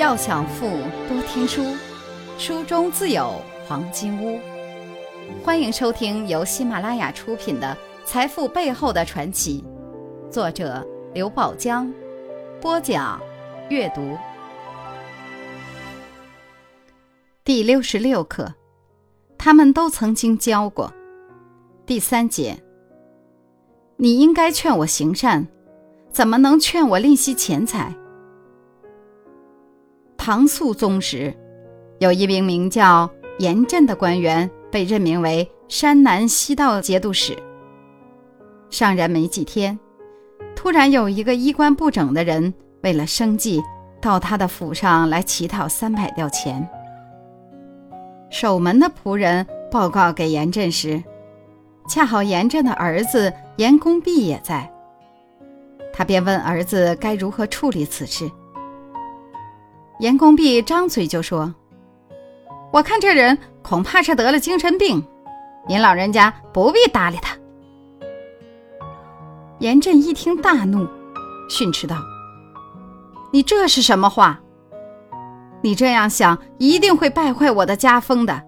要想富，多听书，书中自有黄金屋。欢迎收听由喜马拉雅出品的《财富背后的传奇》，作者刘宝江，播讲阅读。第六十六课，他们都曾经教过。第三节，你应该劝我行善，怎么能劝我吝惜钱财？唐肃宗时，有一名名叫严震的官员被任命为山南西道节度使。上任没几天，突然有一个衣冠不整的人为了生计，到他的府上来乞讨三百吊钱。守门的仆人报告给严震时，恰好严震的儿子严公弼也在，他便问儿子该如何处理此事。严公弼张嘴就说：“我看这人恐怕是得了精神病，您老人家不必搭理他。”严震一听大怒，训斥道：“你这是什么话？你这样想一定会败坏我的家风的。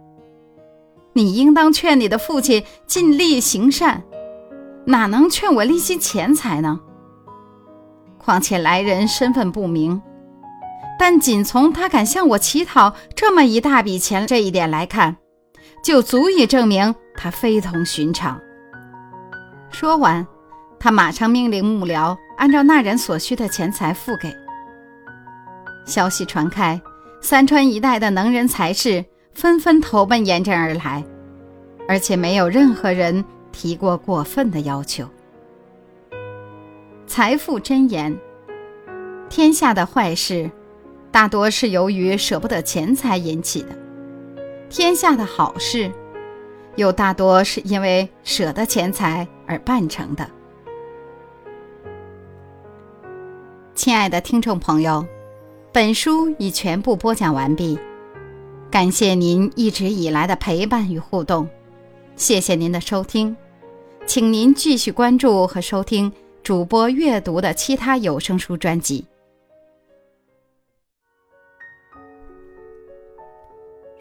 你应当劝你的父亲尽力行善，哪能劝我吝惜钱财呢？况且来人身份不明。”但仅从他敢向我乞讨这么一大笔钱这一点来看，就足以证明他非同寻常。说完，他马上命令幕僚按照那人所需的钱财付给。消息传开，三川一带的能人才士纷纷投奔严阵而来，而且没有任何人提过过分的要求。财富箴言：天下的坏事。大多是由于舍不得钱财引起的，天下的好事，又大多是因为舍得钱财而办成的。亲爱的听众朋友，本书已全部播讲完毕，感谢您一直以来的陪伴与互动，谢谢您的收听，请您继续关注和收听主播阅读的其他有声书专辑。